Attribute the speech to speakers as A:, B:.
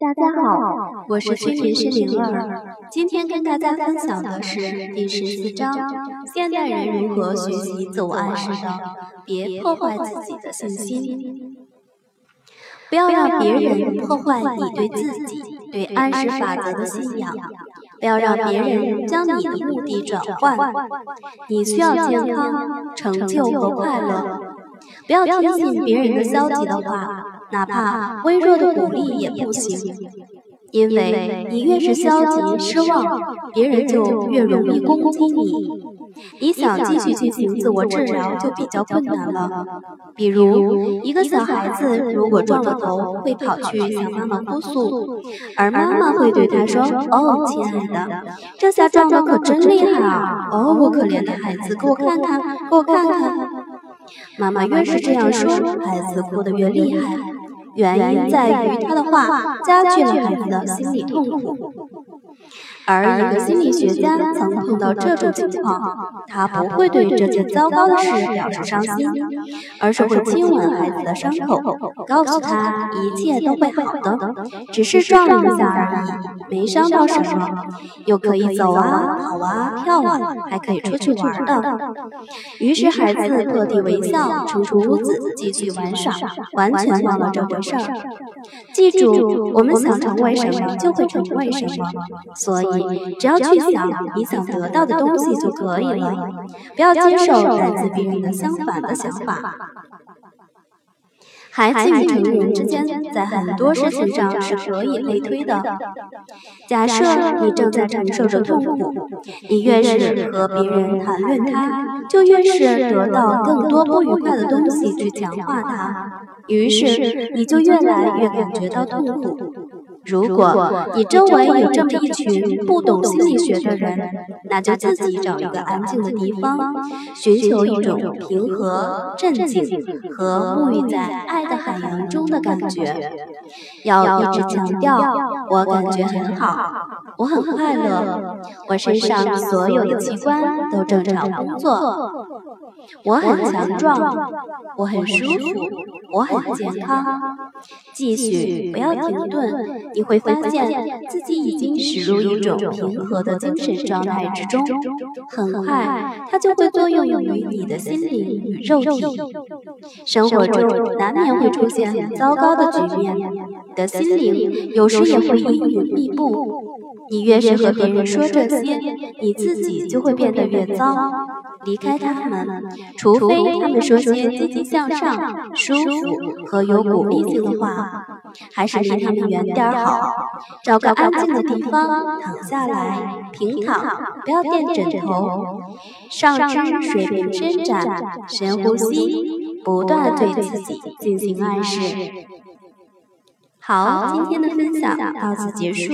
A: 大家好，我是催眠师灵儿，今天跟大家分享的是第十四章：现代人如何学习自我暗示的？别破坏自己的信心，不要让别人破坏你对自己、对暗示法则的信仰，不要让别人将你的目的转换。你需要健康、成就和快乐，不要听信别人的消极的话。哪怕微弱的鼓励也不行，因为你越是消极失望，别人就越容易攻击你。你想继续进行自我治疗就比较困难了。比如，一个小孩子如果撞了头，会跑去向妈妈哭诉，而妈妈会对他说：“哦，亲爱的，这下撞的可真厉害啊！哦，我可怜的孩子，给我看看，给我看看。”妈妈越是这样说，孩子哭得越厉害。原因在于他的话加剧了孩子的心理痛苦。而一个心理学家曾碰到这种情况，他不会对这件糟糕的事表示伤心，而是会亲吻孩子的伤口，告诉他一切都会好的，只是撞了一下而已，没伤到什么，又可以走啊、跑啊、跳啊，还可以出去玩的。于是孩子破涕为笑，冲出屋子继续玩耍，完全忘了这回事儿。记住，我们想成为什么，就会成为什么，所以。只要去想你想得到的东西就可以了，不要接受来自别人的相反的想法。孩子与成人之间在很多事情上是可以类推的。假设你正在承受着痛苦，你越是和别人谈论它，就越是得到更多不愉快的东西去强化它，于是你就越来越感觉到痛苦。如果你周围有这么一群不懂心理学的人，那就自己找一个安静的地方，寻求一种平和、镇静和沐浴在爱的海洋中的感觉。要一直强调，我感觉很好，我很快乐，我身上所有的器官都正常工作，我很强壮，我很舒服，我很健康。继续，不要停顿。你会发现自己已经驶入一种平和的精神状态之中，很快它就会作用于你的心灵与肉体。生活中难免会出现糟糕的局面，的心灵有时也会阴云密布。你越是和别人说这些，你自己就会变得越糟。离开他们，除非他们说些积极向上、舒服和有鼓励性的话，还是离他们远点好。找个安静的地方躺下来，平躺，不要垫枕头，上肢水平伸展，深呼吸，不断对自己进行暗示。好，今天的分享到此结束。